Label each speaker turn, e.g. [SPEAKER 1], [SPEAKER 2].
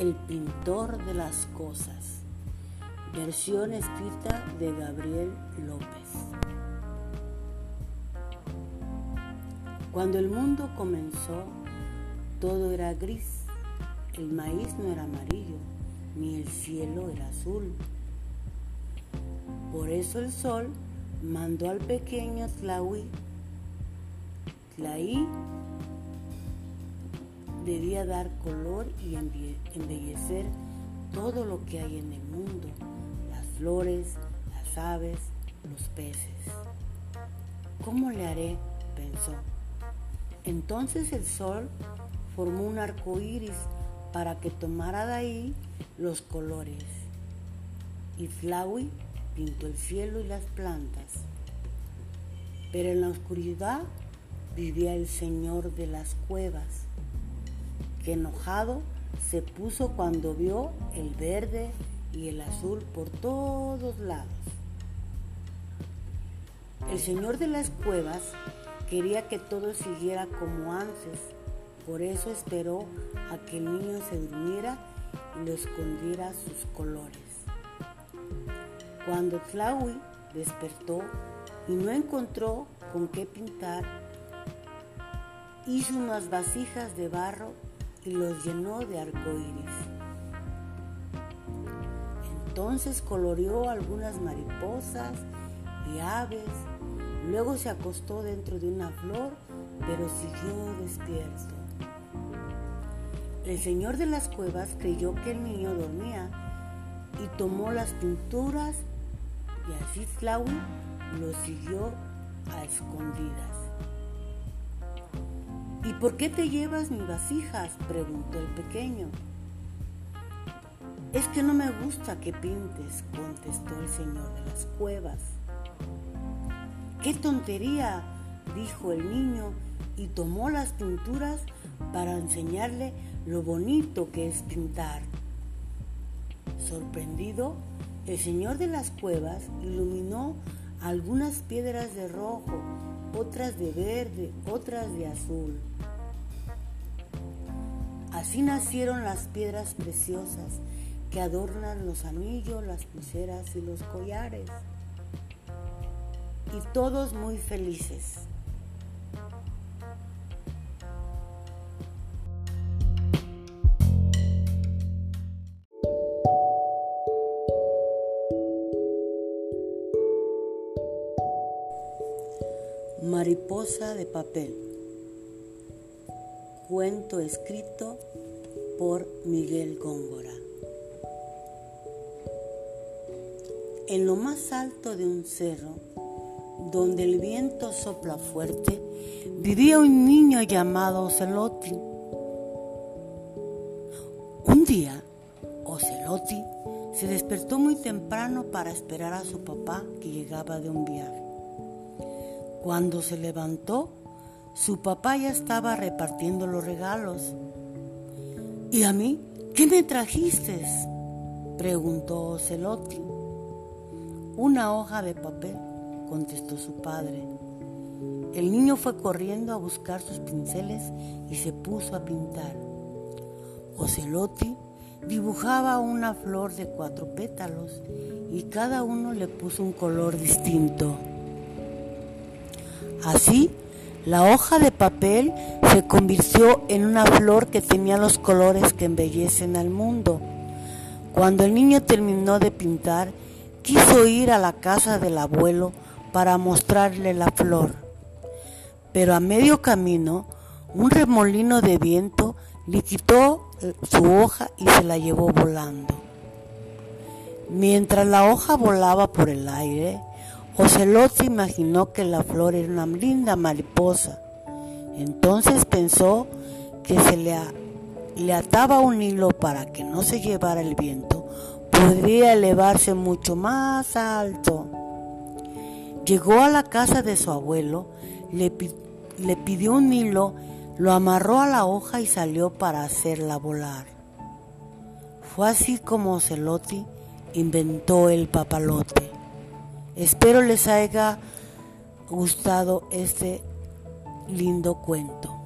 [SPEAKER 1] El pintor de las cosas. Versión escrita de Gabriel López. Cuando el mundo comenzó, todo era gris. El maíz no era amarillo, ni el cielo era azul. Por eso el sol mandó al pequeño Tlahui. Tlaí debía dar color y embellecer todo lo que hay en el mundo, las flores, las aves, los peces. ¿Cómo le haré? pensó. Entonces el sol formó un arco iris para que tomara de ahí los colores. Y Flowey pintó el cielo y las plantas. Pero en la oscuridad vivía el Señor de las cuevas que enojado se puso cuando vio el verde y el azul por todos lados. El señor de las cuevas quería que todo siguiera como antes, por eso esperó a que el niño se durmiera y le escondiera sus colores. Cuando Tlaui despertó y no encontró con qué pintar, hizo unas vasijas de barro y los llenó de arcoíris. Entonces coloreó algunas mariposas y aves, luego se acostó dentro de una flor, pero siguió despierto. El señor de las cuevas creyó que el niño dormía y tomó las pinturas y así Flau lo siguió a escondidas. ¿Y por qué te llevas mis vasijas? preguntó el pequeño. Es que no me gusta que pintes, contestó el señor de las cuevas. ¡Qué tontería! dijo el niño y tomó las pinturas para enseñarle lo bonito que es pintar. Sorprendido, el señor de las cuevas iluminó algunas piedras de rojo, otras de verde, otras de azul. Así nacieron las piedras preciosas que adornan los anillos, las pulseras y los collares. Y todos muy felices. Mariposa de papel. Cuento escrito por Miguel Góngora. En lo más alto de un cerro, donde el viento sopla fuerte, vivía un niño llamado Ocelotti. Un día, Ocelotti se despertó muy temprano para esperar a su papá que llegaba de un viaje. Cuando se levantó, su papá ya estaba repartiendo los regalos. ¿Y a mí qué me trajiste? preguntó Celotti. Una hoja de papel, contestó su padre. El niño fue corriendo a buscar sus pinceles y se puso a pintar. Ocelotti dibujaba una flor de cuatro pétalos y cada uno le puso un color distinto. Así, la hoja de papel se convirtió en una flor que tenía los colores que embellecen al mundo. Cuando el niño terminó de pintar, quiso ir a la casa del abuelo para mostrarle la flor. Pero a medio camino, un remolino de viento le quitó su hoja y se la llevó volando. Mientras la hoja volaba por el aire, Ocelote imaginó que la flor era una linda mariposa. Entonces pensó que se le, le ataba un hilo para que no se llevara el viento. Podría elevarse mucho más alto. Llegó a la casa de su abuelo, le, le pidió un hilo, lo amarró a la hoja y salió para hacerla volar. Fue así como Ocelote inventó el papalote. Espero les haya gustado este lindo cuento.